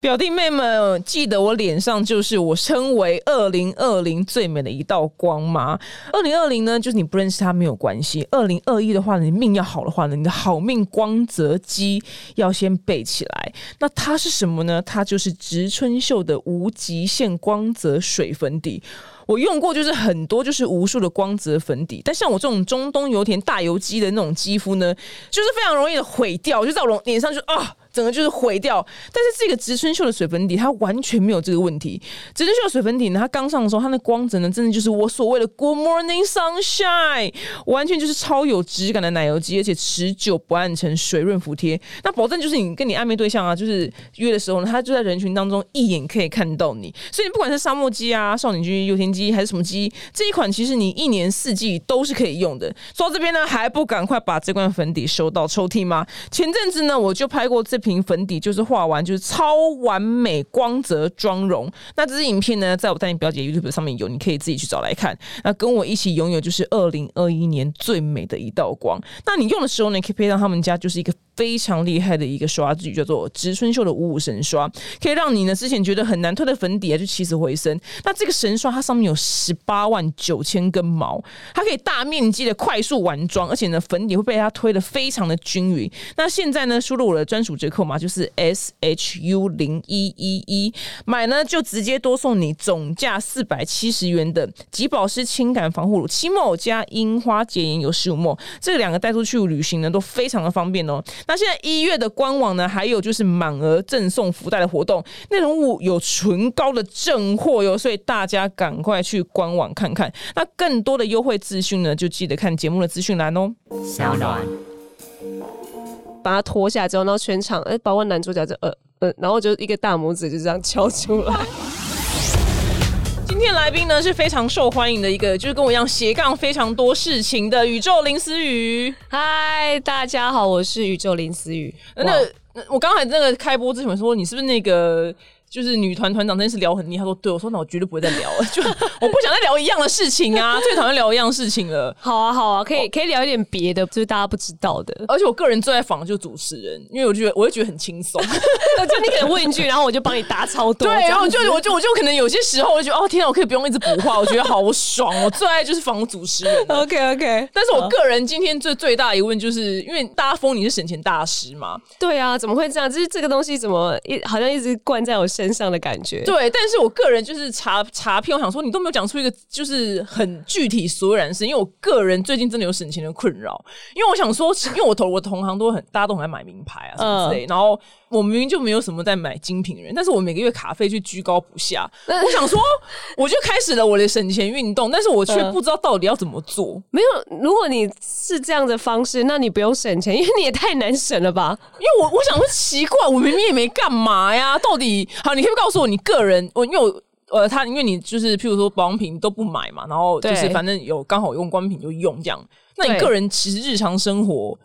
表弟妹们，记得我脸上就是我称为二零二零最美的一道光吗？二零二零呢，就是你不认识它没有关系。二零二一的话呢，你命要好的话呢，你的好命光泽肌要先备起来。那它是什么呢？它就是植村秀的无极限光泽水粉底。我用过，就是很多，就是无数的光泽粉底，但像我这种中东油田大油肌的那种肌肤呢，就是非常容易的毁掉，就在我脸上就啊。整个就是毁掉，但是这个植村秀的水粉底它完全没有这个问题。植村秀的水粉底呢，它刚上的时候，它的光泽呢，真的就是我所谓的 Good Morning Sunshine，完全就是超有质感的奶油肌，而且持久不暗沉，水润服帖。那保证就是你跟你暧昧对象啊，就是约的时候呢，他就在人群当中一眼可以看到你。所以不管是沙漠肌啊、少女肌、油田肌还是什么肌，这一款其实你一年四季都是可以用的。说到这边呢，还不赶快把这罐粉底收到抽屉吗？前阵子呢，我就拍过这。瓶粉底就是画完就是超完美光泽妆容，那这支影片呢，在我带你表姐 YouTube 上面有，你可以自己去找来看。那跟我一起拥有就是二零二一年最美的一道光。那你用的时候呢，可以配上他们家就是一个。非常厉害的一个刷具，叫做植村秀的五五神刷，可以让你呢之前觉得很难推的粉底啊，就起死回生。那这个神刷它上面有十八万九千根毛，它可以大面积的快速完妆，而且呢粉底会被它推的非常的均匀。那现在呢输入我的专属折扣码就是 S H U 零一一一，买呢就直接多送你总价四百七十元的极保湿轻感防护乳，七墨加樱花洁颜油十五墨，这两个带出去旅行呢都非常的方便哦。那现在一月的官网呢，还有就是满额赠送福袋的活动，内容物有唇膏的正货哟，所以大家赶快去官网看看。那更多的优惠资讯呢，就记得看节目的资讯栏哦。小暖，把他脱下来之后，然后全场哎，包括男主角就呃呃，然后就一个大拇指就这样敲出来。今天来宾呢是非常受欢迎的一个，就是跟我一样斜杠非常多事情的宇宙林思雨。嗨，大家好，我是宇宙林思雨。那我刚才那个开播之前说，你是不是那个？就是女团团长那件事聊很腻，他说对我说那我绝对不会再聊了，就我不想再聊一样的事情啊，最讨厌聊一样事情了。好啊好啊，可以可以聊一点别的，就是大家不知道的。而且我个人最爱访的就是主持人，因为我觉得我会觉得很轻松，就你可能问一句，然后我就帮你答超多。对，然后就我就我就可能有些时候我就觉得哦天啊，我可以不用一直补话，我觉得好爽。我最爱就是访主持人。OK OK，但是我个人今天最最大疑问就是因为大家封你是省钱大师嘛？对啊，怎么会这样？就是这个东西怎么一好像一直灌在我身上的感觉。对，但是我个人就是查查片，我想说你都没有讲出一个就是很具体所有然事，因为我个人最近真的有省钱的困扰，因为我想说，因为我同我同行都很大家都很爱买名牌啊什么之类，然后我明明就没有什么在买精品人，但是我每个月卡费却居高不下，我想说我就开始了我的省钱运动，但是我却不知道到底要怎么做。没有，如果你是这样的方式，那你不用省钱，因为你也太难省了吧？因为我我想说奇怪，我明明也没干嘛呀，到底好？你可以告诉我你。个人，我因为我呃，他因为你就是譬如说保养品都不买嘛，然后就是反正有刚好用光品就用这样。那你个人其实日常生活，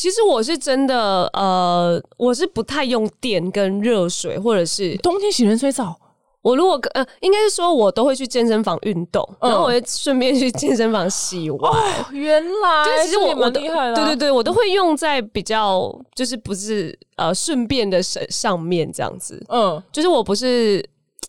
其实我是真的呃，我是不太用电跟热水，或者是冬天洗冷水澡。我如果呃，应该是说我都会去健身房运动，然后我会顺便去健身房洗碗。原来，就其实我我厉害了，对对对，我都会用在比较就是不是呃顺便的上上面这样子。嗯，就是我不是，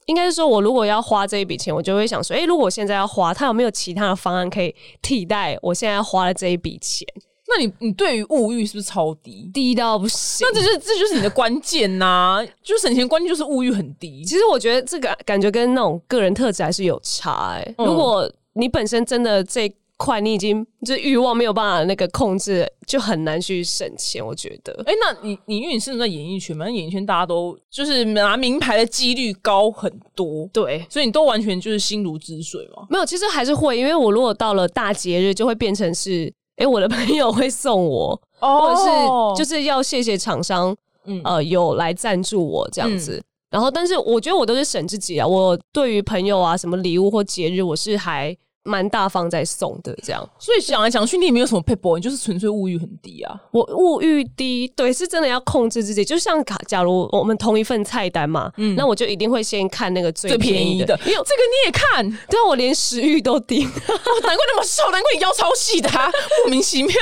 应该是说我如果要花这一笔钱，我就会想说，哎，如果我现在要花，它有没有其他的方案可以替代我现在花的这一笔钱？那你你对于物欲是不是超低？低到不行。那这是这就是你的关键呐，就省钱关键就是物欲很低。其实我觉得这个感觉跟那种个人特质还是有差哎。如果你本身真的这块你已经就是欲望没有办法那个控制，就很难去省钱。我觉得。哎，那你你因为你是在演艺圈嘛，演艺圈大家都就是拿名牌的几率高很多，对，所以你都完全就是心如止水嘛。没有，其实还是会，因为我如果到了大节日，就会变成是。哎，我的朋友会送我，或者是就是要谢谢厂商，呃，有来赞助我这样子。然后，但是我觉得我都是省自己啊。我对于朋友啊，什么礼物或节日，我是还。蛮大方在送的，这样，所以想来想去，你也没有什么 people，你就是纯粹物欲很低啊。我物欲低，对，是真的要控制自己。就像假假如我们同一份菜单嘛，嗯，那我就一定会先看那个最便宜的。没有这个你也看，对啊，我连食欲都低，难怪那么瘦，难怪你腰超细的，莫名其妙。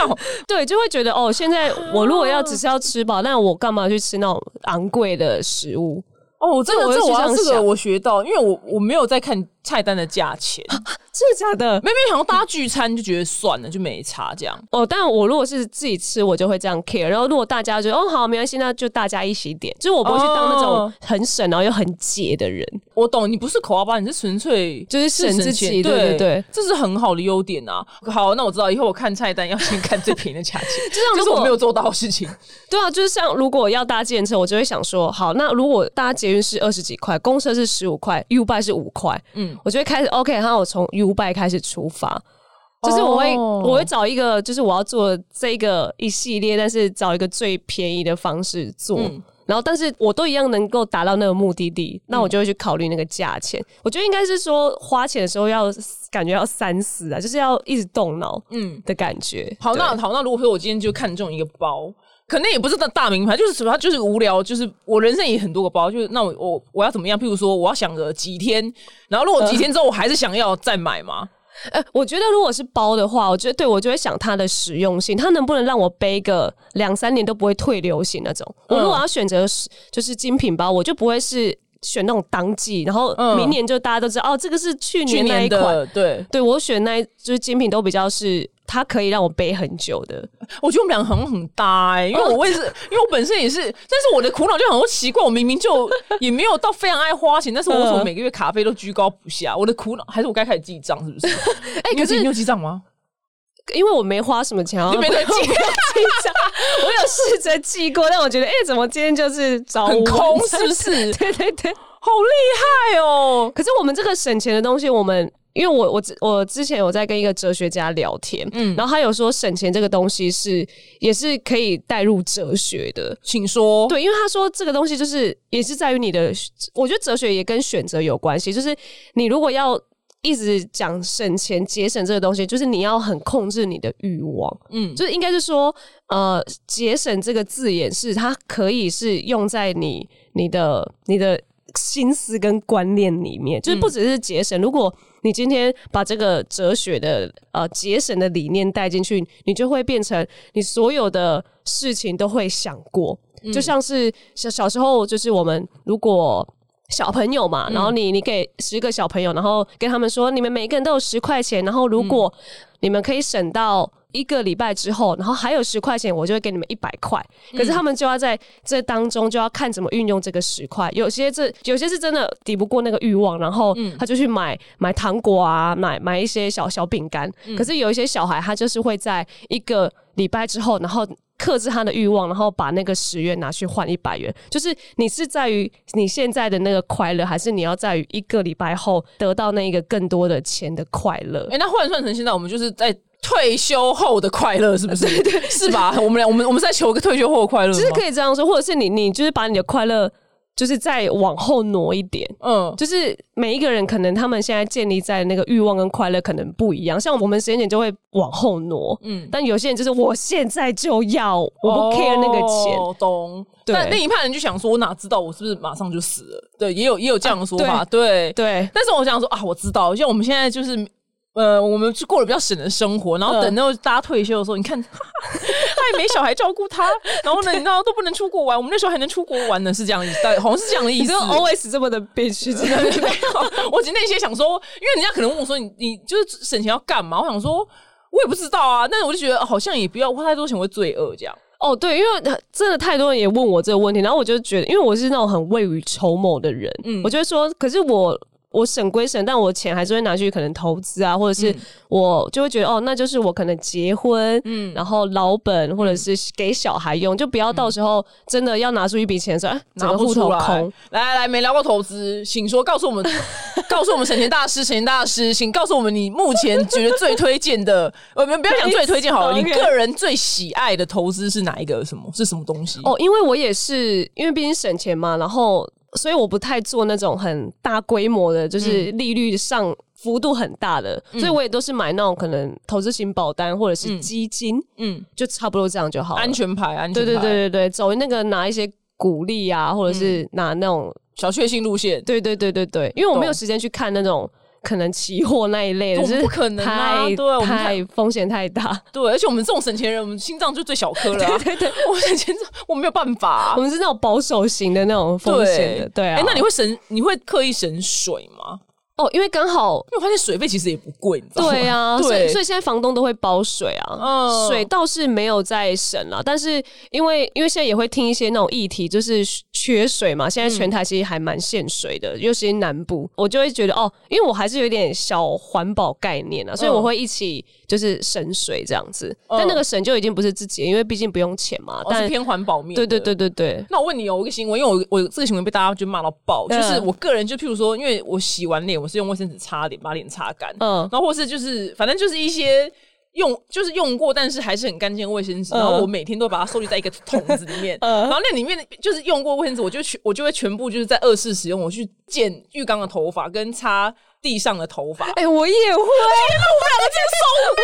对，就会觉得哦，现在我如果要只是要吃饱，那我干嘛去吃那种昂贵的食物？哦，真的这我这个我学到，因为我我没有在看菜单的价钱。真的假的？没没想到大家聚餐就觉得算了，就没差这样。哦，但我如果是自己吃，我就会这样 care。然后如果大家觉得哦好没关系，那就大家一起点。就是我不会去当那种很省然后又很节的人。我懂，你不是口号吧？你是纯粹就是省自己。对对对，这是很好的优点啊。好，那我知道以后我看菜单要先看最便宜的价钱。就像如果我没有做到的事情，对啊，就是像如果要搭捷运车，我就会想说，好，那如果搭捷运是二十几块，公车是十五块，U 拜是五块，嗯，我就会开始 OK，那我从 U 拜开始出。发就是我会我会找一个就是我要做这个一系列，但是找一个最便宜的方式做，然后但是我都一样能够达到那个目的地，那我就会去考虑那个价钱。我觉得应该是说花钱的时候要感觉要三思啊，就是要一直动脑，嗯的感觉。好，那好，那如果说我今天就看中一个包，可能也不是大大名牌，就是什么，就是无聊，就是我人生也很多个包，就是那我我我要怎么样？譬如说我要想个几天，然后如果几天之后我还是想要再买吗？呃，我觉得如果是包的话，我觉得对我就会想它的实用性，它能不能让我背个两三年都不会退流行那种。我如果要选择就是精品包，我就不会是选那种当季，然后明年就大家都知道哦，这个是去年那一款。对，对我选那就是精品都比较是。它可以让我背很久的，我觉得我们两个很很搭哎，因为我也是，因为我本身也是，但是我的苦恼就很多奇怪，我明明就 也没有到非常爱花钱，但是我为什么每个月卡费都居高不下？我的苦恼还是我该开始记账是不是？哎，可是你有记账吗？因为我没花什么钱，你没在记记账，我有试着记过，但我觉得哎，怎么今天就是找很空，是不是？对对对，好厉害哦！可是我们这个省钱的东西，我们。因为我我我之前有在跟一个哲学家聊天，嗯，然后他有说省钱这个东西是也是可以带入哲学的，请说。对，因为他说这个东西就是也是在于你的，我觉得哲学也跟选择有关系，就是你如果要一直讲省钱节省这个东西，就是你要很控制你的欲望，嗯，就是应该是说，呃，节省这个字眼是它可以是用在你你的你的心思跟观念里面，就是不只是节省，如果。你今天把这个哲学的呃节省的理念带进去，你就会变成你所有的事情都会想过，就像是小小时候，就是我们如果小朋友嘛，然后你你给十个小朋友，然后跟他们说，你们每个人都有十块钱，然后如果你们可以省到。一个礼拜之后，然后还有十块钱，我就会给你们一百块。可是他们就要在这当中就要看怎么运用这个十块。有些这有些是真的抵不过那个欲望，然后他就去买买糖果啊，买买一些小小饼干。可是有一些小孩，他就是会在一个礼拜之后，然后克制他的欲望，然后把那个十元拿去换一百元。就是你是在于你现在的那个快乐，还是你要在于一个礼拜后得到那一个更多的钱的快乐？哎，那换算成现在，我们就是在。退休后的快乐是不是？对，是吧？我们俩，我们我们在求个退休后的快乐，其实可以这样说，或者是你，你就是把你的快乐，就是再往后挪一点。嗯，就是每一个人可能他们现在建立在那个欲望跟快乐可能不一样，像我们时间点就会往后挪。嗯，但有些人就是我现在就要，我不 care 那个钱。懂。但另一派人就想说，我哪知道我是不是马上就死了？对，也有也有这样的说法。对对。但是我想说啊，我知道，像我们现在就是。呃，我们是过了比较省的生活，然后等到大家退休的时候，你看 他也没小孩照顾他，然后呢，你知道都不能出国玩，我们那时候还能出国玩呢，是这样意思，好像是这样的意思。always 这么的憋屈，真的没有。我今天些想说，因为人家可能问我说，你你就是省钱要干嘛？我想说，我也不知道啊，但是我就觉得好像也不要花太多钱会罪恶这样。哦，对，因为真的太多人也问我这个问题，然后我就觉得，因为我是那种很未雨绸缪的人，嗯，我就说，可是我。我省归省，但我钱还是会拿去可能投资啊，或者是我就会觉得哦，那就是我可能结婚，嗯，然后老本或者是给小孩用，就不要到时候真的要拿出一笔钱说拿不出来。来来来，没聊过投资，请说，告诉我们，告诉我们省钱大师，省钱大师，请告诉我们你目前觉得最推荐的，我们不要讲最推荐好了，你个人最喜爱的投资是哪一个？什么是什么东西？哦，因为我也是，因为毕竟省钱嘛，然后。所以我不太做那种很大规模的，就是利率上幅度很大的，所以我也都是买那种可能投资型保单或者是基金，嗯，就差不多这样就好，安全牌，安全对对对对对，走那个拿一些股利啊，或者是拿那种小确幸路线，对对对对对，因为我没有时间去看那种可能期货那一类的，就是不可能啊！对，我们太风险太大。对，而且我们这种省钱人，我们心脏就最小颗了。对对，我省钱，我没有办法。我们是那种保守型的那种风险的。对啊，哎，那你会省？你会刻意省水吗？哦，因为刚好，因为我发现水费其实也不贵，你知道吗？对啊，所以所以现在房东都会包水啊。水倒是没有在省了，但是因为因为现在也会听一些那种议题，就是缺水嘛。现在全台其实还蛮限水的，尤其是南部，我就会觉得哦，因为我还是有点小环保概念啊，所以我会一起就是省水这样子。但那个省就已经不是自己，因为毕竟不用钱嘛，但是偏环保面。对对对对对。那我问你哦，一个新闻，因为我我这个新闻被大家就骂到爆，就是我个人就譬如说，因为我洗完脸我。是用卫生纸擦脸，把脸擦干，嗯，然后或是就是反正就是一些用就是用过但是还是很干净的卫生纸，然后我每天都把它收集在一个桶子里面，然后那里面就是用过卫生纸，我就全我就会全部就是在二次使用，我去剪浴缸的头发跟擦地上的头发。哎，我也会，天哪，我们两个真是收妹，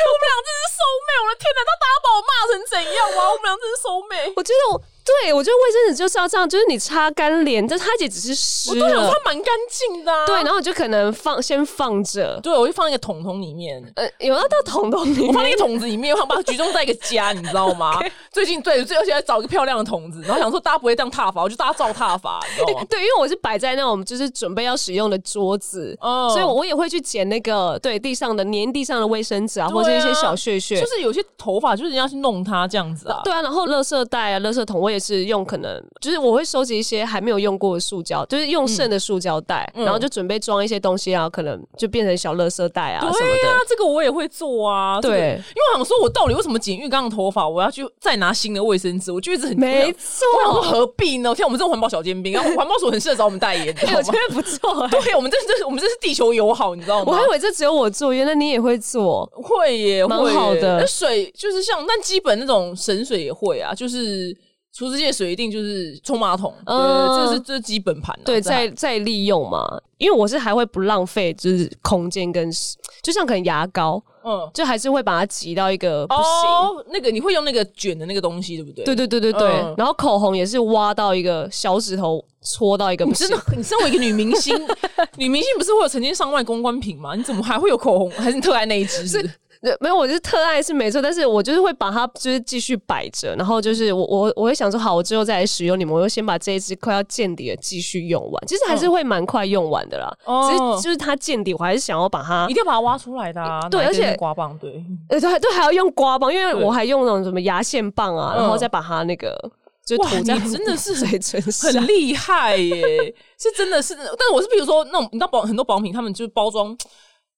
我们俩真是收妹，我的天哪，那大家把我骂成怎样啊？我们俩真是收妹，我觉得我。对，我觉得卫生纸就是要这样，就是你擦干脸，但它也只是湿我都想，它蛮干净的。对，然后我就可能放先放着，对我就放一个桶桶里面，呃，有要到桶桶里面，我放那个桶子里面，我想把它集中在一个家，你知道吗？最近对，最而且找一个漂亮的桶子，然后想说大家不会这样踏法，我就大家照踏法，你知道吗？对，因为我是摆在那种就是准备要使用的桌子，所以我也会去捡那个对地上的粘地上的卫生纸啊，或者一些小屑屑，就是有些头发就是人家去弄它这样子啊。对啊，然后垃圾袋啊、垃圾桶，我也是用可能。就是我会收集一些还没有用过的塑胶，就是用剩的塑胶袋，然后就准备装一些东西啊，可能就变成小垃圾袋啊什么的。这个我也会做啊。对，因为我想说，我到底为什么剪浴缸的头发，我要去再拿新的卫生纸？我就一直很没错。我想说何必呢？像我们这种环保小尖兵，然后环保署很适合找我们代言，我觉得不错。对，我们这这我们这是地球友好，你知道吗？我还以为这只有我做，原来你也会做，会耶，蛮好的。那水就是像，但基本那种神水也会啊，就是。除湿界水一定就是冲马桶，对，这是这是基本盘，对，再再利用嘛。因为我是还会不浪费，就是空间跟，就像可能牙膏，嗯，就还是会把它挤到一个不行。那个你会用那个卷的那个东西，对不对？对对对对对。然后口红也是挖到一个小指头戳到一个，真的，你身为一个女明星，女明星不是会有成千上万公关品吗？你怎么还会有口红？还是特爱那一支？没有，我就是特爱是没错，但是我就是会把它就是继续摆着，然后就是我我我会想说，好，我之后再来使用你们，我就先把这一支快要见底的继续用完，其实还是会蛮快用完的啦。其实就是它见底，我还是想要把它一定要把它挖出来的啊。对，而且刮棒，对，呃，对，对，还要用刮棒，因为我还用那种什么牙线棒啊，然后再把它那个就涂在真的是 嘴唇上，很厉害耶，是真的是，但是我是比如说那种你知道保很多保品，他们就是包装，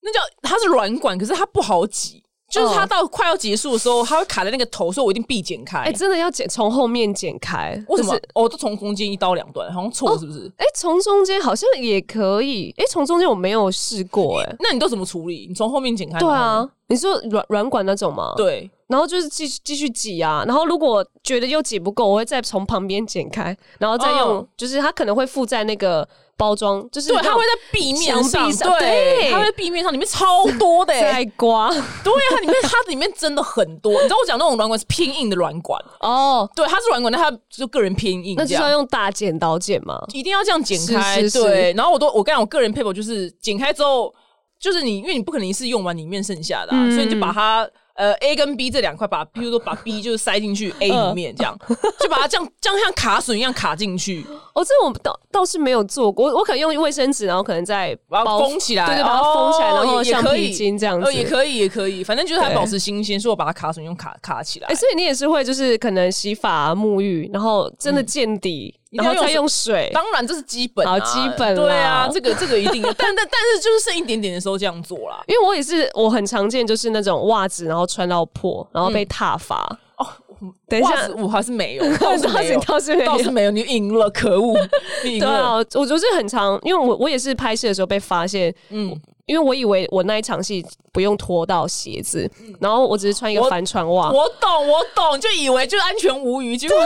那叫它是软管，可是它不好挤。就是它到快要结束的时候，它会卡在那个头，所以我一定必剪开。哎，真的要剪，从后面剪开。为什么？哦，都从中间一刀两断，好像错是不是？哎，从中间好像也可以。哎，从中间我没有试过。哎，那你都怎么处理？你从后面剪开？对啊，你说软软管那种吗？对。然后就是继续继续挤啊，然后如果觉得又挤不够，我会再从旁边剪开，然后再用，就是它可能会附在那个。包装就是对，它会在壁面上，对，它在壁面上，里面超多的，在刮，对它里面它里面真的很多。你知道我讲那种软管是偏硬的软管哦，对，它是软管，但它就个人偏硬，那就要用大剪刀剪吗？一定要这样剪开，对。然后我都我跟你讲，我个人配 r 就是剪开之后，就是你因为你不可能一次用完里面剩下的，所以你就把它。呃，A 跟 B 这两块，把，比如说把 B 就是塞进去 A 里面，这样就把它这样这样像卡榫一样卡进去。哦，这我倒倒是没有做过，我可能用卫生纸，然后可能再把它封起来，对对，把它封起来，然后橡皮筋这样子，也可以，也可以，反正就是它保持新鲜，所以我把它卡榫用卡卡起来。哎，所以你也是会就是可能洗发沐浴，然后真的见底。然后再用水，当然这是基本，好基本，对啊，这个这个一定，但但但是就是剩一点点的时候这样做啦，因为我也是我很常见，就是那种袜子然后穿到破，然后被踏伐。哦，等一下，我还 是没有，倒是没有，倒是倒是没有，你赢了，可恶！对啊，我就是很常，因为我我也是拍摄的时候被发现，嗯。因为我以为我那一场戏不用脱到鞋子，然后我只是穿一个帆船袜。我懂，我懂，就以为就是安全无虞。结果，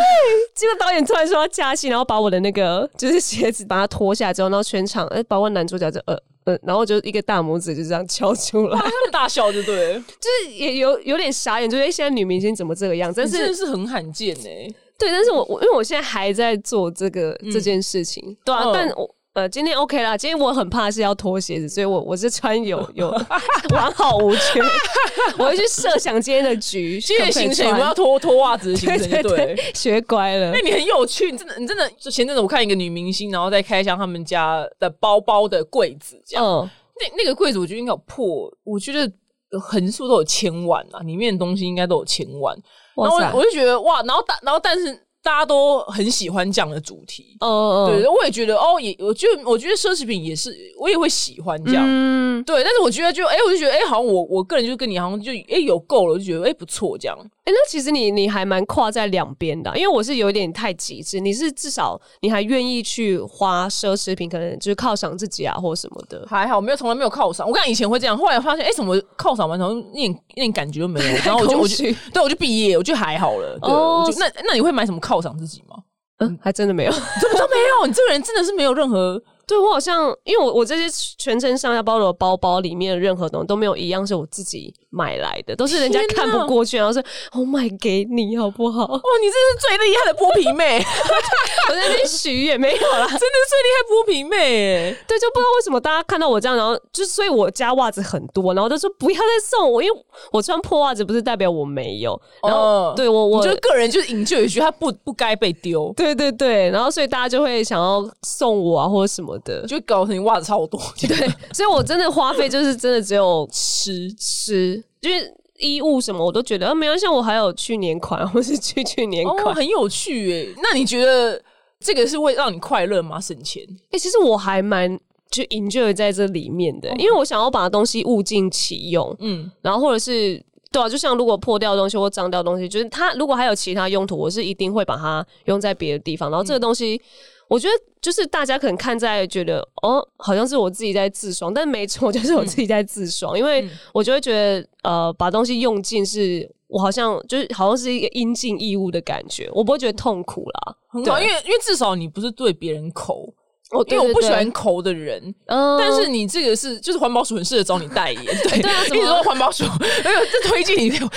结果导演突然说要加戏，然后把我的那个就是鞋子把它脱下之后，然后全场哎，包括男主角就呃呃，然后就一个大拇指就这样敲出来，大笑就对，就是也有有点傻眼，就是现在女明星怎么这个样子？但是是很罕见哎。对，但是我我因为我现在还在做这个这件事情，对啊，但我。呃，今天 OK 啦。今天我很怕是要脱鞋子，所以我我是穿有有完好无缺。我会去设想今天的局，今天行程我们要脱脱袜子的行程，对，学乖了。那你很有趣，你真的你真的。就前阵子我看一个女明星，然后在开箱他们家的包包的柜子，这样。那那个柜子我觉得应该有破，我觉得横竖都有千万啊，里面的东西应该都有千万。然后我就觉得哇，然后但然后但是。大家都很喜欢这样的主题，哦，对，我也觉得哦，也我觉得我觉得奢侈品也是，我也会喜欢这样，嗯，对，但是我觉得就哎，我就觉得哎，好像我我个人就跟你好像就哎有够了，就觉得哎不错这样。哎，那其实你你还蛮跨在两边的，因为我是有点太极致，你是至少你还愿意去花奢侈品，可能就是犒赏自己啊，或什么的。还好，没有从来没有犒赏。我刚以前会这样，后来发现，哎，怎么犒赏完然后一点一点感觉都没有，然后我就我就 对我就毕业，我就还好了。哦，那那你会买什么犒赏自己吗？嗯，还真的没有，怎么都没有？你这个人真的是没有任何。对我好像，因为我我这些全身上下包的包包里面的任何东西都没有一样是我自己买来的，都是人家看不过去，然后说我买给你好不好？哦，你这是最厉害的剥皮妹！我在那边许也没有啦，真的是最厉害剥皮妹。对，就不知道为什么大家看到我这样，然后就所以我家袜子很多，然后都说不要再送我，因为我穿破袜子不是代表我没有。然后对我我就个人就是引咎一句，他不不该被丢。对对对，然后所以大家就会想要送我啊或者什么。就搞成袜子超多，对，所以我真的花费就是真的只有吃吃，就是衣物什么我都觉得，没有像，我还有去年款或是去去年款，很有趣诶。那你觉得这个是会让你快乐吗？省钱？哎，其实我还蛮就 enjoy 在这里面的，因为我想要把东西物尽其用，嗯，然后或者是对啊，就像如果破掉的东西或脏掉的东西，就是它如果还有其他用途，我是一定会把它用在别的地方，然后这个东西。我觉得就是大家可能看在觉得哦，好像是我自己在自爽，但没错，就是我自己在自爽，因为我就会觉得呃，把东西用尽是我好像就是好像是一个应尽义务的感觉，我不会觉得痛苦啦。很好，因为因为至少你不是对别人抠。我因为我不喜欢抠的人，但是你这个是就是环保署很适合找你代言，对，一直说环保署 哎呦这推荐你，你真的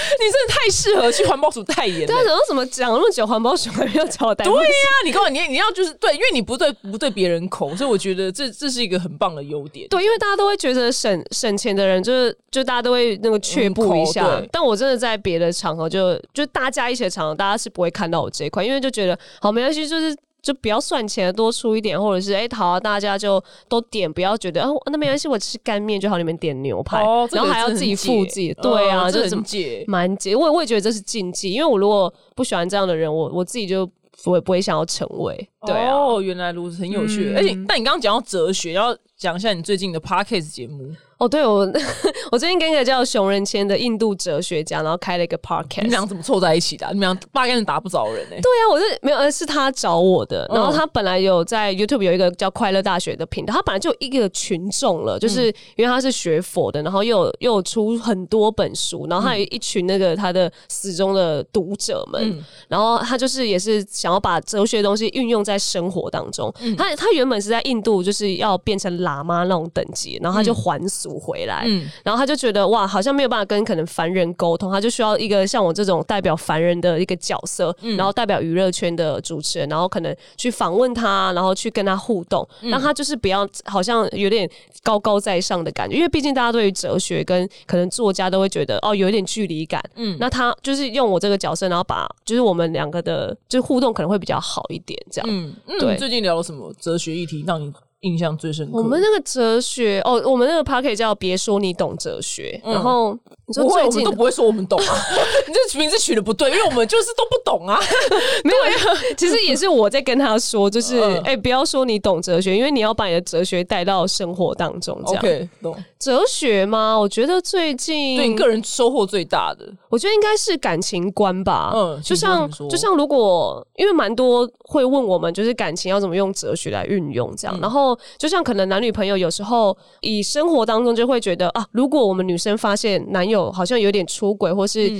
太适合去环保署代言。对啊，怎么怎么讲那么久，环保署还要找我代言？对呀，你跟我你你要就是对，因为你不对不对别人抠，所以我觉得这这是一个很棒的优点。对，因为大家都会觉得省省钱的人就是就大家都会那个却步一下，但我真的在别的场合就就大家一起的场合，大家是不会看到我这一块，因为就觉得好没关系，就是。就不要算钱，多出一点，或者是哎，好啊，大家就都点，不要觉得哦，那没关系，我吃干面就好，你们点牛排，然后还要自己付自己，对啊，这很解，蛮解。我我也觉得这是禁忌，因为我如果不喜欢这样的人，我我自己就我也不会想要成为。对哦，原来如此，很有趣。而且，但你刚刚讲到哲学，要讲一下你最近的 podcast 节目。哦，对我，我最近跟一个叫熊仁谦的印度哲学家，然后开了一个 podcast。你们俩怎么凑在一起的？你们俩八竿子打不着人呢？对呀，我是没有，而是他找我的。然后他本来有在 YouTube 有一个叫快乐大学的频道，他本来就有一个群众了，就是因为他是学佛的，然后又又出很多本书，然后他有一群那个他的死忠的读者们，然后他就是也是想要把哲学东西运用在生活当中。他他原本是在印度就是要变成喇嘛那种等级，然后他就还俗。回来，嗯。然后他就觉得哇，好像没有办法跟可能凡人沟通，他就需要一个像我这种代表凡人的一个角色，嗯。然后代表娱乐圈的主持人，然后可能去访问他，然后去跟他互动，让他就是不要好像有点高高在上的感觉，因为毕竟大家对于哲学跟可能作家都会觉得哦有一点距离感，嗯，那他就是用我这个角色，然后把就是我们两个的就互动可能会比较好一点，这样，嗯，对，最近聊了什么哲学议题让你？印象最深刻。我们那个哲学哦，我们那个 p a r k 叫别说你懂哲学，然后你说最近都不会说我们懂啊，你这名字取的不对，因为我们就是都不懂啊。没有，其实也是我在跟他说，就是哎，不要说你懂哲学，因为你要把你的哲学带到生活当中。这样懂哲学吗？我觉得最近对你个人收获最大的，我觉得应该是感情观吧。嗯，就像就像如果因为蛮多会问我们，就是感情要怎么用哲学来运用这样，然后。就像可能男女朋友有时候以生活当中就会觉得啊，如果我们女生发现男友好像有点出轨，或是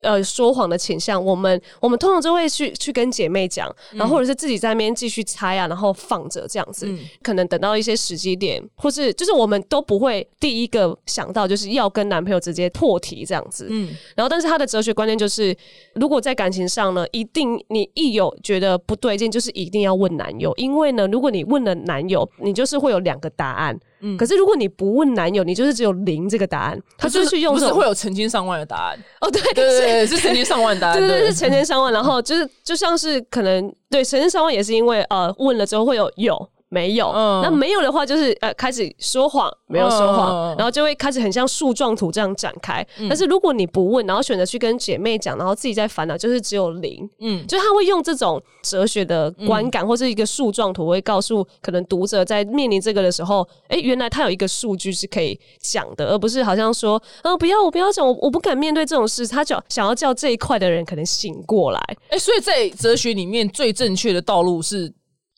呃说谎的倾向，我们我们通常就会去去跟姐妹讲，然后或者是自己在那边继续猜啊，然后放着这样子，可能等到一些时机点，或是就是我们都不会第一个想到就是要跟男朋友直接破题这样子。嗯，然后但是他的哲学观念就是，如果在感情上呢，一定你一有觉得不对劲，就是一定要问男友，因为呢，如果你问了男友，你就是会有两个答案。嗯，可是如果你不问男友，你就是只有零这个答案，他就是用不是会有成千上万的答案。哦，对对对，是成千上万答案，对对是成千上万，然后就是就像是可能对成千上万也是因为呃问了之后会有有。没有，那没有的话就是呃开始说谎，没有说谎，然后就会开始很像树状图这样展开。但是如果你不问，然后选择去跟姐妹讲，然后自己在烦恼，就是只有零。嗯，就他会用这种哲学的观感或是一个树状图，会告诉可能读者在面临这个的时候，哎，原来他有一个数据是可以讲的，而不是好像说，嗯，不要我不要讲，我我不敢面对这种事。他叫想要叫这一块的人可能醒过来。哎，所以在哲学里面最正确的道路是。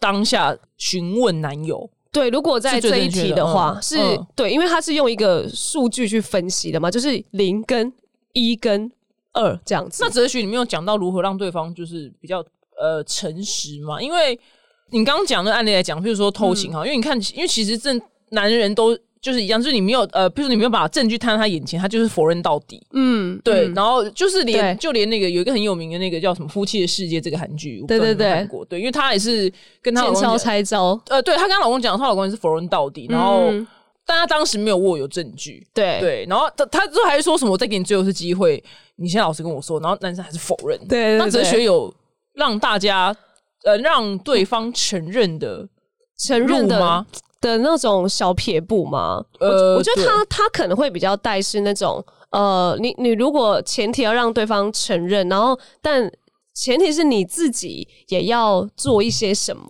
当下询问男友，对，如果在这一题的话，是对，因为他是用一个数据去分析的嘛，就是零跟一跟二这样子。那哲学里面有讲到如何让对方就是比较呃诚实嘛？因为你刚刚讲的案例来讲，比如说偷情哈，因为你看，因为其实这男人都。就是一样，就是你没有呃，比如说你没有把证据摊在他眼前，他就是否认到底。嗯，对。然后就是连就连那个有一个很有名的那个叫什么《夫妻的世界》这个韩剧，对对对，对，因为她也是跟她老公猜招，呃，对她跟她老公讲，她老公也是否认到底。然后，但她当时没有握有证据。对对。然后她她最后还是说什么？我再给你最后一次机会，你现在老实跟我说。然后男生还是否认。对。那哲学有让大家呃让对方承认的承认的吗？的那种小撇步吗？呃，我觉得他他可能会比较带是那种呃，你你如果前提要让对方承认，然后但前提是你自己也要做一些什么，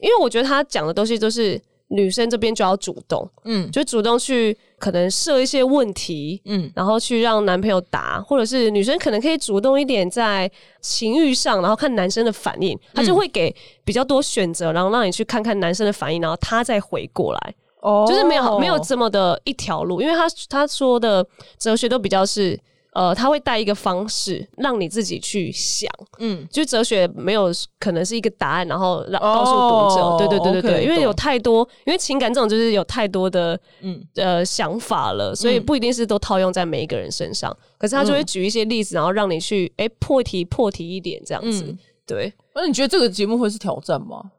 因为我觉得他讲的东西都是。女生这边就要主动，嗯，就主动去可能设一些问题，嗯，然后去让男朋友答，或者是女生可能可以主动一点在情欲上，然后看男生的反应，他就会给比较多选择，然后让你去看看男生的反应，然后他再回过来，哦，就是没有没有这么的一条路，因为他他说的哲学都比较是。呃，他会带一个方式让你自己去想，嗯，就哲学没有可能是一个答案，然后让告诉读者，对对对对对，因为有太多，因为情感这种就是有太多的嗯呃想法了，所以不一定是都套用在每一个人身上。可是他就会举一些例子，然后让你去哎破题破题一点这样子，对。那你觉得这个节目会是挑战吗？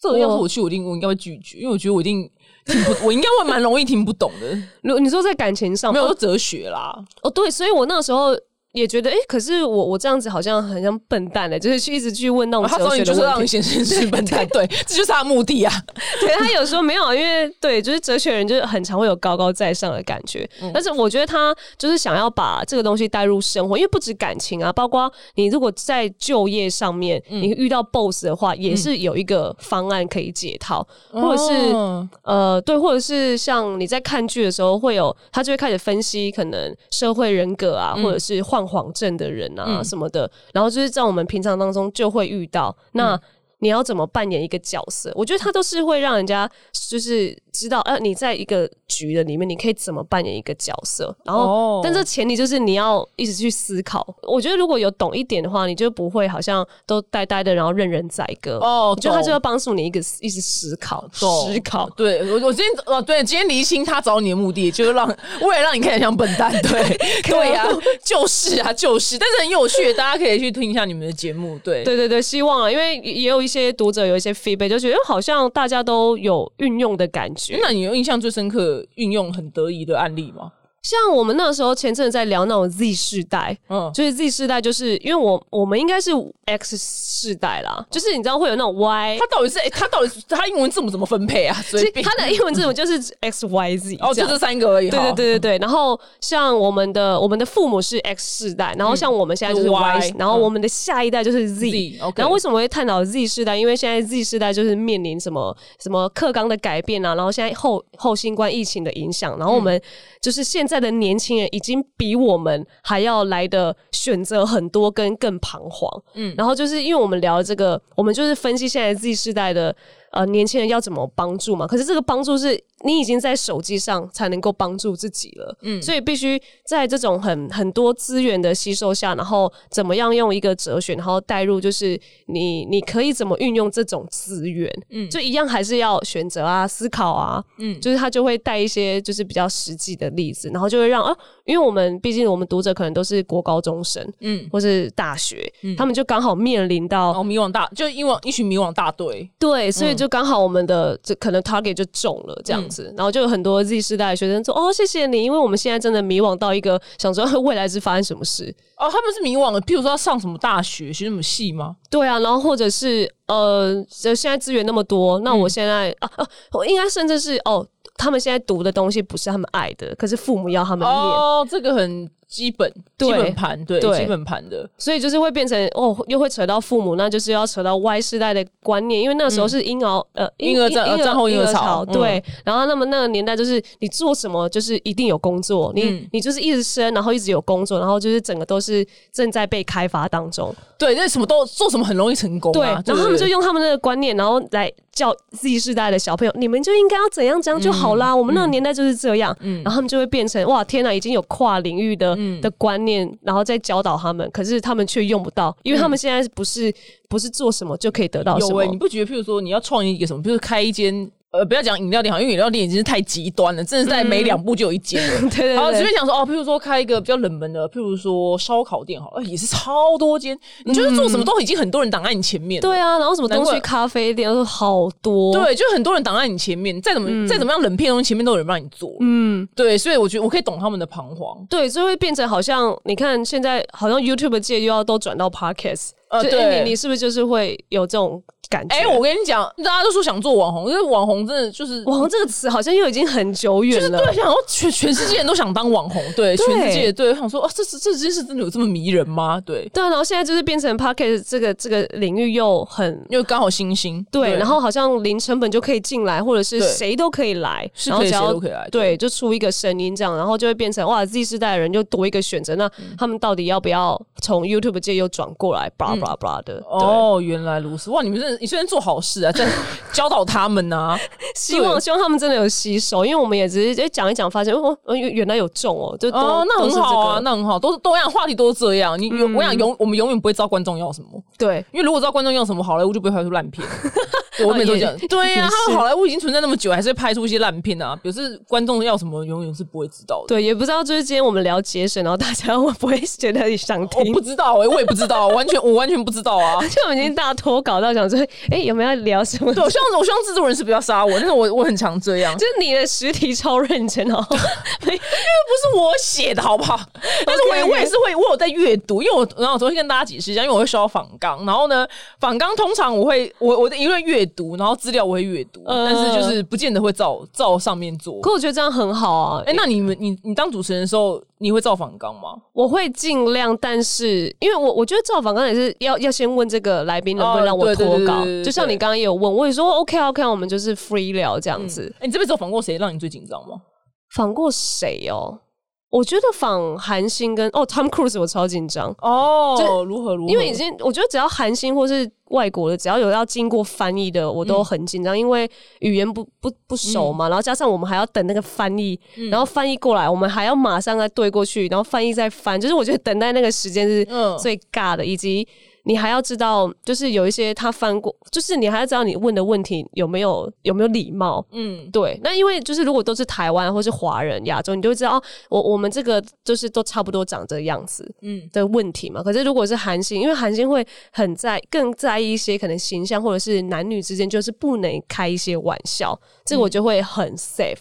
这个要是我去，我一定我应该会拒绝，因为我觉得我一定。听不，我应该会蛮容易听不懂的。如你说在感情上，没有哲学啦。哦，对，所以我那时候。也觉得哎，可是我我这样子好像很像笨蛋嘞，就是去一直去问那种哲学的就是让你显示是笨蛋，对，这就是他的目的啊。对他有时候没有，因为对，就是哲学人就是很常会有高高在上的感觉。但是我觉得他就是想要把这个东西带入生活，因为不止感情啊，包括你如果在就业上面你遇到 boss 的话，也是有一个方案可以解套，或者是呃对，或者是像你在看剧的时候会有，他就会开始分析可能社会人格啊，或者是换。谎症的人啊，什么的，然后就是在我们平常当中就会遇到那。你要怎么扮演一个角色？我觉得他都是会让人家就是知道，呃，你在一个局的里面，你可以怎么扮演一个角色。然后，但这前提就是你要一直去思考。我觉得如果有懂一点的话，你就不会好像都呆呆的，然后任人宰割。哦，我觉得他就要帮助你一个一直思考，思考。对我，我今天哦，对，今天离清他找你的目的就是让为了让你看起来像笨蛋。对，对呀，就是啊，就是，但是很有趣，大家可以去听一下你们的节目。对，对对对，希望啊，因为也有。一一些读者有一些 feedback，就觉得好像大家都有运用的感觉。那你有印象最深刻、运用很得意的案例吗？像我们那时候前阵子在聊那种 Z 世代，嗯，就是 Z 世代，就是因为我我们应该是 X 世代啦，就是你知道会有那种 Y，它到底是它到底是它英文字母怎么分配啊？所以它的英文字母就是 X Y Z，哦，就这三个而已。对对对对对。然后像我们的我们的父母是 X 世代，然后像我们现在就是 Y，然后我们的下一代就是 Z。然后为什么会探讨 Z 世代？因为现在 Z 世代就是面临什么什么课纲的改变啊，然后现在后后新冠疫情的影响，然后我们就是现在的年轻人。已经比我们还要来的选择很多，跟更彷徨。嗯，然后就是因为我们聊这个，我们就是分析现在 Z 世代的呃年轻人要怎么帮助嘛。可是这个帮助是你已经在手机上才能够帮助自己了，嗯，所以必须在这种很很多资源的吸收下，然后怎么样用一个哲学，然后带入就是你你可以怎么运用这种资源，嗯，就一样还是要选择啊、思考啊，嗯，就是他就会带一些就是比较实际的例子，然后就会让啊，因为我们毕竟我们读者可能都是国高中生，嗯，或是大学，他们就刚好面临到迷惘大，就因为一群迷惘大队，对，所以就刚好我们的这可能 target 就中了这样子。然后就有很多 Z 世代的学生说：“哦，谢谢你，因为我们现在真的迷惘到一个想说未来是发生什么事哦。”他们是迷惘的，譬如说要上什么大学、学什么系吗？对啊，然后或者是呃，就现在资源那么多，那我现在啊啊，我应该甚至是哦，他们现在读的东西不是他们爱的，可是父母要他们念哦，这个很。基本基本盘对基本盘的，所以就是会变成哦，又会扯到父母，那就是要扯到 Y 世代的观念，因为那时候是婴儿呃婴儿战战后婴儿潮对，然后那么那个年代就是你做什么就是一定有工作，你你就是一直生，然后一直有工作，然后就是整个都是正在被开发当中，对，那什么都做什么很容易成功，对，然后他们就用他们那个观念，然后来教 Z 世代的小朋友，你们就应该要怎样怎样就好啦，我们那个年代就是这样，嗯，然后他们就会变成哇天哪，已经有跨领域的。的观念，然后再教导他们，可是他们却用不到，因为他们现在不是不是做什么就可以得到什么？你不觉得？譬如说，你要创业一个什么，比如开一间。呃，不要讲饮料店好，因为饮料店已经是太极端了，真的是在每两步就有一间。对对。好，随便想说哦，譬如说开一个比较冷门的，譬如说烧烤店，好了，也是超多间。你就是做什么都已经很多人挡在你前面。对啊，然后什么东西咖啡店都好多。对，就很多人挡在你前面，再怎么再怎么样冷片东西，前面都有人帮你做。嗯，对，所以我觉得我可以懂他们的彷徨。对，所以会变成好像你看现在好像 YouTube 界又要都转到 Podcast。呃，对，你你是不是就是会有这种？感觉哎，我跟你讲，大家都说想做网红，因为网红真的就是网红这个词好像又已经很久远了。对，想要全全世界人都想当网红，对，全世界对，想说哦，这是这件事真的有这么迷人吗？对，对，然后现在就是变成 p o c k e t 这个这个领域又很又刚好新兴，对，然后好像零成本就可以进来，或者是谁都可以来，然后只要都可以来，对，就出一个声音这样，然后就会变成哇，Z 世代的人就多一个选择。那他们到底要不要从 YouTube 界又转过来，blah blah blah 的？哦，原来如此，哇，你们这你虽然做好事啊。在 教导他们啊，希望希望他们真的有吸收，因为我们也只是讲一讲，发现哦，原原来有中哦，就哦，那很好啊，那很好，都是都一样，话题都是这样。你我想永我们永远不会知道观众要什么，对，因为如果知道观众要什么，好莱坞就不会拍出烂片。我每都讲，对呀，他们好莱坞已经存在那么久，还是会拍出一些烂片啊。表示观众要什么，永远是不会知道的。对，也不知道就是今天我们聊节省，然后大家会不会觉得想听？我不知道，哎，我也不知道，完全我完全不知道啊。就我们已经大脱稿到想说，哎，有没有聊什么？对，我希望我希望制作人是不要杀我，但是我我很常这样，就是你的实体超认真哦，因为不是我写的好不好？但是我我也是会，我有在阅读，因为我然后我昨天跟大家解释一下，因为我会收到仿纲，然后呢，仿纲通常我会我我的一论阅读，然后资料。我会阅读，但是就是不见得会照照上面做。可我觉得这样很好啊！哎，那你们你你当主持人的时候，你会照访纲吗？我会尽量，但是因为我我觉得照访纲也是要要先问这个来宾能不能让我脱稿。就像你刚刚也有问，我也说 OK OK，我们就是 free 聊这样子。哎，你这辈子有访过谁让你最紧张吗？访过谁哦？我觉得仿韩星跟哦 Tom Cruise 我超紧张哦，如何如何？因为已经我觉得只要韩星或是外国的，只要有要经过翻译的，我都很紧张，因为语言不不不熟嘛，然后加上我们还要等那个翻译，然后翻译过来，我们还要马上再对过去，然后翻译再翻，就是我觉得等待那个时间是最尬的，以及。你还要知道，就是有一些他翻过，就是你还要知道你问的问题有没有有没有礼貌。嗯，对。那因为就是如果都是台湾或是华人、亚洲，你就会知道哦，我我们这个就是都差不多长这样子，嗯的问题嘛。可是如果是韩星，因为韩星会很在更在意一些可能形象，或者是男女之间就是不能开一些玩笑，这个我就会很 safe。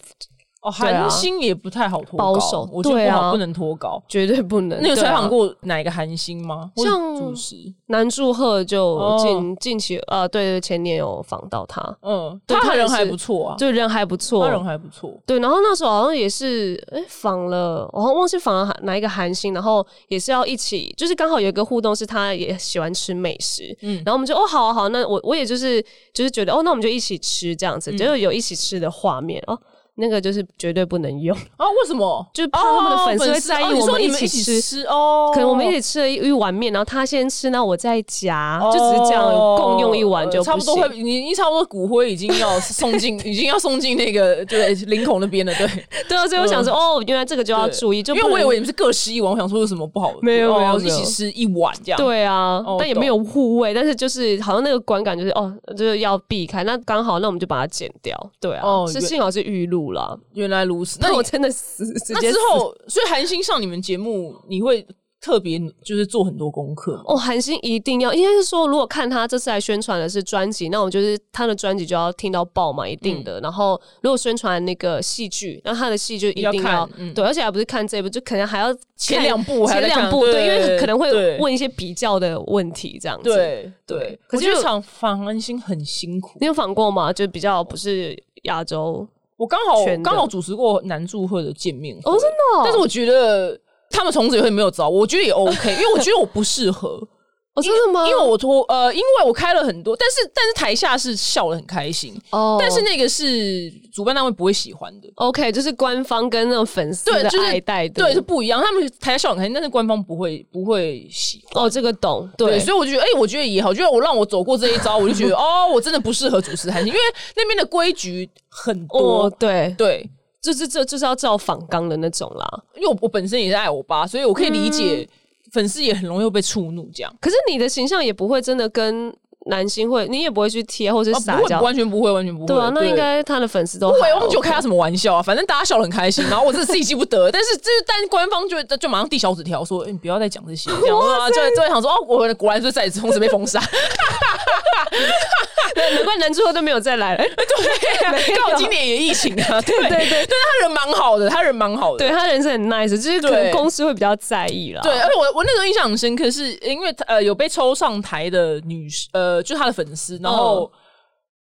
韩星也不太好脱稿，我觉得不好，不能脱稿，绝对不能。你有采访过哪个韩星吗？像主持？南柱赫就近近期呃，对对，前年有访到他，嗯，他人还不错啊，就人还不错，他人还不错。对，然后那时候好像也是哎访了，我忘记访了哪一个韩星，然后也是要一起，就是刚好有一个互动，是他也喜欢吃美食，嗯，然后我们就哦，好好，那我我也就是就是觉得哦，那我们就一起吃这样子，就是有一起吃的画面哦。那个就是绝对不能用啊！为什么？就是怕他们的粉丝会在意我们一起吃哦。可能我们一起吃了一一碗面，然后他先吃，那我再夹，就只是这样共用一碗就差不多会。你你差不多骨灰已经要 送进，已经要送进那个就是领口那边了。对 对啊，所以我想说，哦，原来这个就要注意，就因为我以为你们是各吃一碗，我想说有什么不好？没有没有，一起吃一碗这样。对啊，但也没有护卫，但是就是好像那个观感就是哦，就是要避开。那刚好，那我们就把它剪掉。对啊，是幸好是预录了，原来。如此，那我真的死。那之后，所以韩星上你们节目，你会特别就是做很多功课哦。韩星一定要，应该是说，如果看他这次来宣传的是专辑，那我就是他的专辑就要听到爆嘛，一定的。然后，如果宣传那个戏剧，那他的戏就一定要对，而且还不是看这部，就可能还要前两部，前两部对，因为可能会问一些比较的问题，这样子。对对。可是场访韩星很辛苦，你有访过吗？就比较不是亚洲。我刚好刚好主持过男祝贺的见面哦，真的。但是我觉得他们从此以后没有找我，我觉得也 OK，因为我觉得我不适合。真的吗？因为我托呃，因为我开了很多，但是但是台下是笑的很开心哦。但是那个是主办单位不会喜欢的。OK，就是官方跟那种粉丝的爱戴对是不一样。他们台下笑很开心，但是官方不会不会喜欢。哦，这个懂对。所以我就觉得，哎，我觉得也好，就得我让我走过这一招，我就觉得 哦，我真的不适合主持韩星，因为那边的规矩很多。对对，就是这就是要照仿纲的那种啦。因为我我本身也是爱我爸，所以我可以理解。粉丝也很容易被触怒，这样。可是你的形象也不会真的跟男星会，你也不会去贴或者撒娇，完全不会，完全不会。对啊，那应该他的粉丝都不会。我们就开他什么玩笑啊？反正大家笑得很开心，然后我自己记不得。但是就是，但官方就就马上递小纸条说：“你不要再讲这些。”这样啊，就就会想说：“哦，我果然是再次从此被封杀。”难怪男之后都没有再来了。对，刚好今年也疫情啊。对对对，但是他人蛮好的，他人蛮好的，对他人是很 nice，就是可能公司会比较在意了。对，而且我我那时候印象很深刻，是因为呃有被抽上台的女呃，就他的粉丝，然后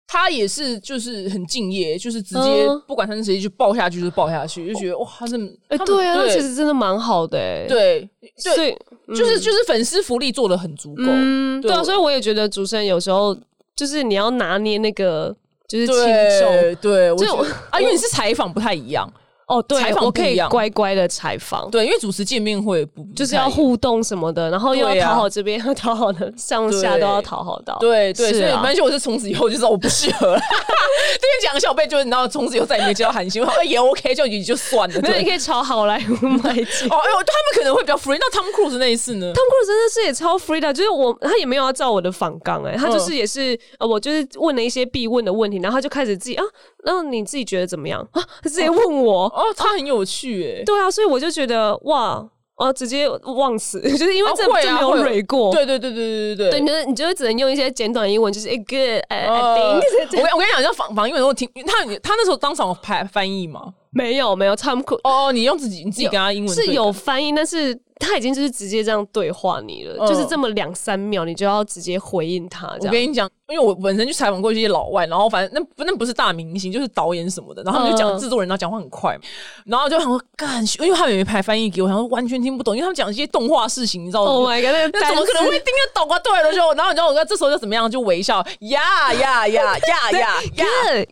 他也是就是很敬业，就是直接不管他是谁就抱下去就抱下去，就觉得哇，他是哎对啊，其实真的蛮好的哎，对，所以就是就是粉丝福利做的很足够，嗯对啊，所以我也觉得主持人有时候。就是你要拿捏那个，就是轻重，对，就 啊，因为你是采访不太一样。哦，对，我可以乖乖的采访，对，因为主持见面会不就是要互动什么的，然后又要讨好这边，要 讨好的上下都要讨好到，对对，所以没关系，我是从此以后就知道我不适合了。这边讲小贝，就是你知道，从此以后再也没接到韩星，也 OK，就也就算了。那你 可以朝好莱坞迈进。哦，哎呦，他们可能会比较 free。那 Tom Cruise 那一次呢？Tom Cruise 真的是也超 free 的，就是我他也没有要照我的访纲，哎，他就是也是呃，我就是问了一些必问的问题，然后他就开始自己啊。那你自己觉得怎么样啊？他直接问我哦，他很有趣哎。对啊，所以我就觉得哇，哦，直接忘词，就是因为这没有蕊过。对对对对对对对。对，你就你就只能用一些简短英文，就是 good I think。我我跟你讲，像仿仿英文，我听他他那时候当场拍翻译吗？没有没有，Tom Cruise。哦，你用自己你自己跟他英文是有翻译，但是。他已经就是直接这样对话你了，就是这么两三秒，你就要直接回应他。我跟你讲，因为我本身去采访过一些老外，然后反正那那不是大明星，就是导演什么的，然后他们就讲制作人，然后讲话很快，然后就想说干，因为他们也没拍翻译给我，然后完全听不懂，因为他们讲一些动画事情，你知道吗？Oh my god，那怎么可能会听得懂啊？对了，就然后你知道我这时候就怎么样，就微笑，呀呀呀呀呀呀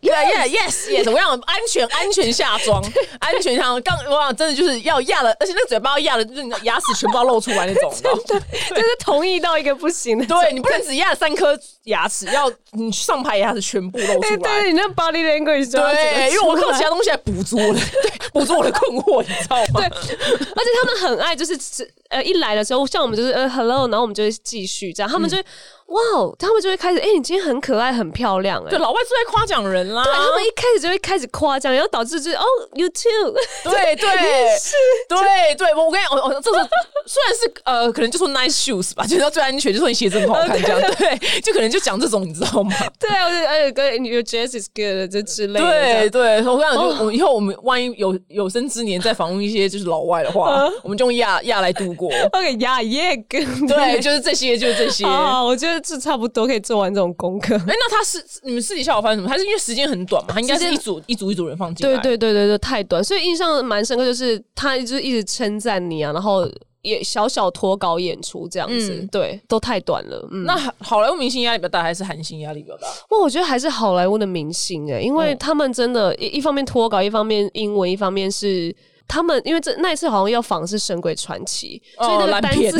呀，yes yes，怎么样？安全安全下装，安全下刚哇，真的就是要压了，而且那个嘴巴要压的，就是牙齿全部要露出。来那种 的，就是同意到一个不行的。对你不能只压三颗牙齿，要你上排牙齿全部露出来。对你那 body language，对，因为我靠其他东西来补足了，对，补足我的困惑，你知道吗？对，而且他们很爱，就是呃，一来的时候，像我们就是呃，hello，然后我们就会继续这样，他们就会。哇哦，他们就会开始，哎，你今天很可爱，很漂亮，哎，对，老外是在夸奖人啦。对他们一开始就会开始夸奖，然后导致就是哦，you too，对对是，对 对，我我跟你，我我这个虽然是呃，可能就说 nice shoes 吧，就是最安全，就说你鞋子很好看 这样，对，就可能就讲这种，你知道吗？对啊，而且跟 your dress is good 这之类的。对对，我跟你讲，就我以后我们万一有有生之年再访问一些就是老外的话，我们就用亚亚来度过。OK，呀耶跟 对，就是这些，就是这些。啊，我觉得。这差不多可以做完这种功课。哎，那他是你们私底下有发生什么？他是因为时间很短嘛？他应该是一组一组一组人放进来。对对对对对，太短，所以印象蛮深刻。就是他就是一直称赞你啊，然后也小小脱稿演出这样子，对，都太短了。那好莱坞明星压力比较大，还是韩星压力比较大？哇，我觉得还是好莱坞的明星哎，因为他们真的，一一方面脱稿，一方面英文，一方面是。他们因为这那一次好像要仿是《神鬼传奇》，所以那个单字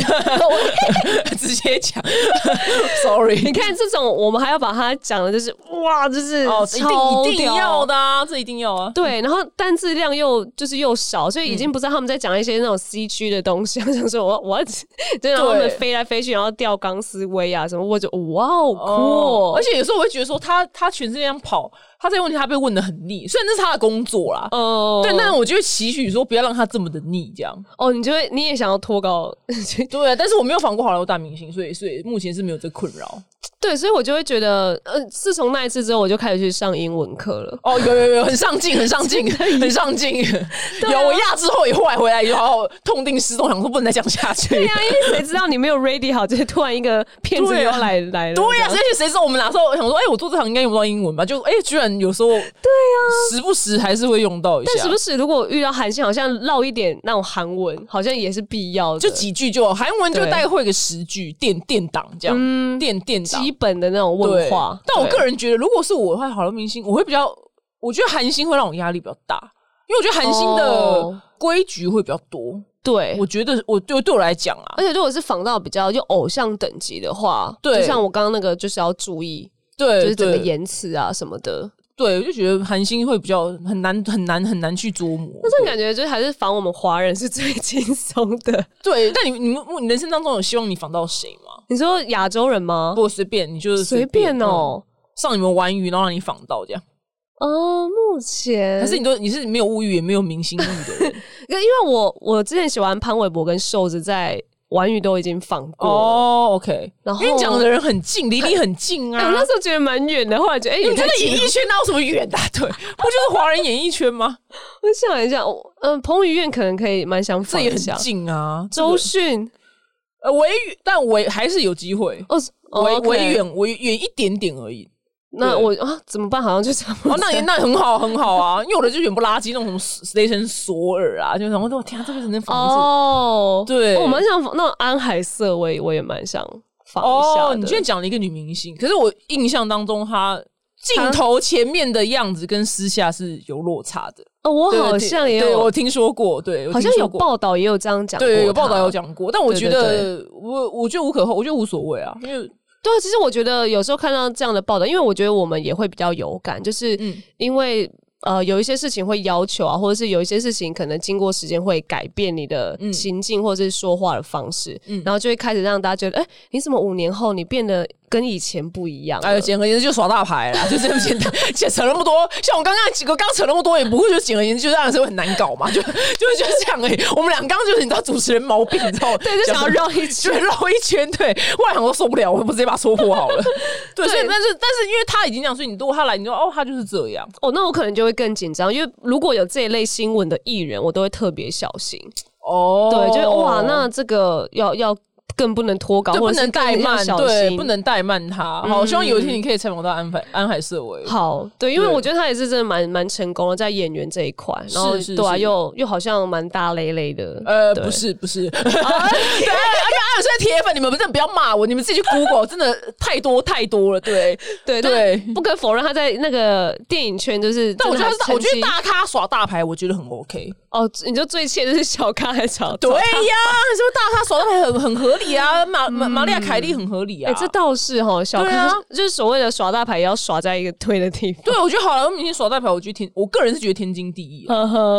直接讲。Sorry，你看这种，我们还要把它讲的，就是哇，就是哦，一定一定要的啊，这一定要啊。对，然后单字量又就是又少，所以已经不知道他们在讲一些那种 C 区的东西。想说，我我就让他们飞来飞去，然后吊钢丝威啊什么，我就哇哦酷。而且有时候我会觉得说，他他全世界上跑。他这个问题他被问的很腻，虽然这是他的工作啦，哦，对，但是我就会期许说不要让他这么的腻，这样。哦，你就会你也想要脱稿，对，但是我没有访过好莱坞大明星，所以所以目前是没有这困扰。对，所以我就会觉得，呃，自从那一次之后，我就开始去上英文课了。哦，有有有，很上进，很上进，很上进。有我压之后也后来回来，然后痛定思痛，想说不能再讲下去。对呀，因为谁知道你没有 ready 好，就是突然一个骗子又来来了。对呀，而且谁知道我们哪时候想说，哎，我做这行应该用不到英文吧？就哎，居然有时候对呀，时不时还是会用到一下。但时不时如果遇到韩信，好像唠一点那种韩文，好像也是必要的。就几句就韩文就大概会个十句，垫垫档这样，垫垫基本的那种问。话，但我个人觉得，如果是我的话，好多明星，我会比较，我觉得韩星会让我压力比较大，因为我觉得韩星的规矩会比较多。对，我觉得我对对我来讲啊，而且如果是仿到比较就偶像等级的话，对，就像我刚刚那个，就是要注意，对，就是整个言辞啊什么的。对，我就觉得韩星会比较很难很难很难去琢磨。那种感觉就是还是仿我们华人是最轻松的。对，但你你们你人生当中有希望你仿到谁吗？你说亚洲人吗？不随便，你就是随便哦，上你们玩鱼，然后让你仿到这样。哦，目前可是你都你是没有物欲也没有明星欲的人。因为我我之前喜欢潘玮柏跟瘦子在。玩语都已经放过哦，OK。然后因为讲的人很近，离你很近啊。我那时候觉得蛮远的，后来觉得哎，你觉得演艺圈那有什么远的？对，不就是华人演艺圈吗？我想一下，嗯，彭于晏可能可以蛮想这也很近啊。周迅，呃，维但维还是有机会哦，维维远维远一点点而已。那我啊怎么办？好像就这样。哦，那也那很好很好啊，因为我的就远不拉几那种什么 station 索尔啊，就然后说天啊，这个人能仿哦，对，我蛮想那种安海瑟薇，我也蛮想仿一下。你居然讲了一个女明星，可是我印象当中她镜头前面的样子跟私下是有落差的。哦，我好像也有，我听说过，对，好像有报道也有这样讲，对，有报道有讲过，但我觉得我我觉得无可厚，我觉得无所谓啊，因为。对啊，其实我觉得有时候看到这样的报道，因为我觉得我们也会比较有感，就是因为呃有一些事情会要求啊，或者是有一些事情可能经过时间会改变你的行径或者是说话的方式，然后就会开始让大家觉得，哎，你怎么五年后你变得？跟以前不一样，哎，简而言之就耍大牌啦，就这么简单。且扯那么多，像我刚刚几个刚扯那么多，也不会就简而言之就让人会很难搞嘛，就 就就是这样哎。我们俩刚刚就是你知道主持人毛病，你知道 对，就想要绕一圈，绕一圈，对，外行都受不了，我不直接把戳破好了。对，所以但是但是因为他已经这样，所以你如果他来，你说哦，他就是这样，哦，那我可能就会更紧张，因为如果有这一类新闻的艺人，我都会特别小心。哦，对，就是哇，那这个要要。更不能拖稿，不能怠慢，对，不能怠慢他。好，我希望有一天你可以采访到安海安海社委。好，对，因为我觉得他也是真的蛮蛮成功的，在演员这一块，然后对啊，又又好像蛮大累累的。呃，不是不是，对，而且安海社铁粉，你们真的不要骂我，你们自己去 Google，真的太多太多了。对对对，不可否认他在那个电影圈就是，但我觉得我觉得大咖耍大牌，我觉得很 OK。哦，你就最气的是小咖还吵？对呀，是不是大咖耍大牌很很合理啊？玛玛玛利亚凯莉很合理啊。哎，这倒是哈，小咖就是所谓的耍大牌，也要耍在一个对的地方。对，我觉得好莱坞明星耍大牌，我觉得天，我个人是觉得天经地义。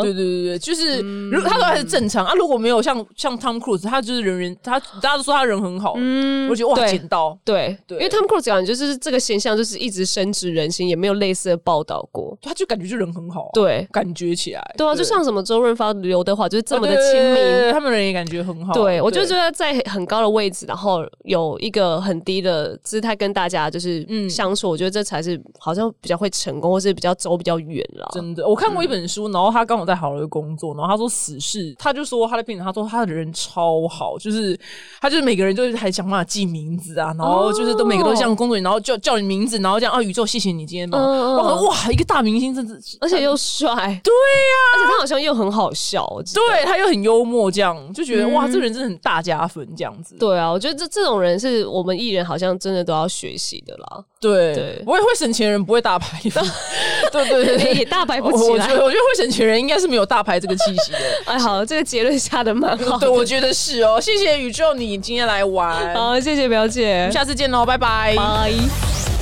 对对对对，就是如果他都还是正常啊，如果没有像像 Tom Cruise，他就是人人他大家都说他人很好，嗯，我觉得哇，剪刀对对，因为 Tom Cruise 讲就是这个现象，就是一直深植人心，也没有类似的报道过，他就感觉就人很好，对，感觉起来，对啊，就像什么周润发、刘德华。就是这么的亲民，他们人也感觉很好。对我就觉得在很高高的位置，然后有一个很低的姿态跟大家就是相处，我觉得这才是好像比较会成功，或是比较走比较远了。真的，我看过一本书，然后他刚好在好莱工作，然后他说死侍，他就说他的病人，他说他的人超好，就是他就是每个人就是还想办法记名字啊，然后就是都每个都像工作人员，然后叫叫你名字，然后这样啊，宇宙谢谢你今天帮我，哇，一个大明星，真是，而且又帅，对呀，而且他好像又很好笑，对他又很幽默，这样就觉得哇，这人真的很大加分，这样子。对啊，我觉得这这种人是我们艺人好像真的都要学习的啦。对，我也会省钱人不会大牌，对对对，也大牌不起来。我觉得我觉得会省钱人应该是没有大牌这个气息的。哎，好，这个结论下的蛮好。对，我觉得是哦。谢谢宇宙，你今天来玩。好，谢谢表姐，下次见喽，拜拜，拜。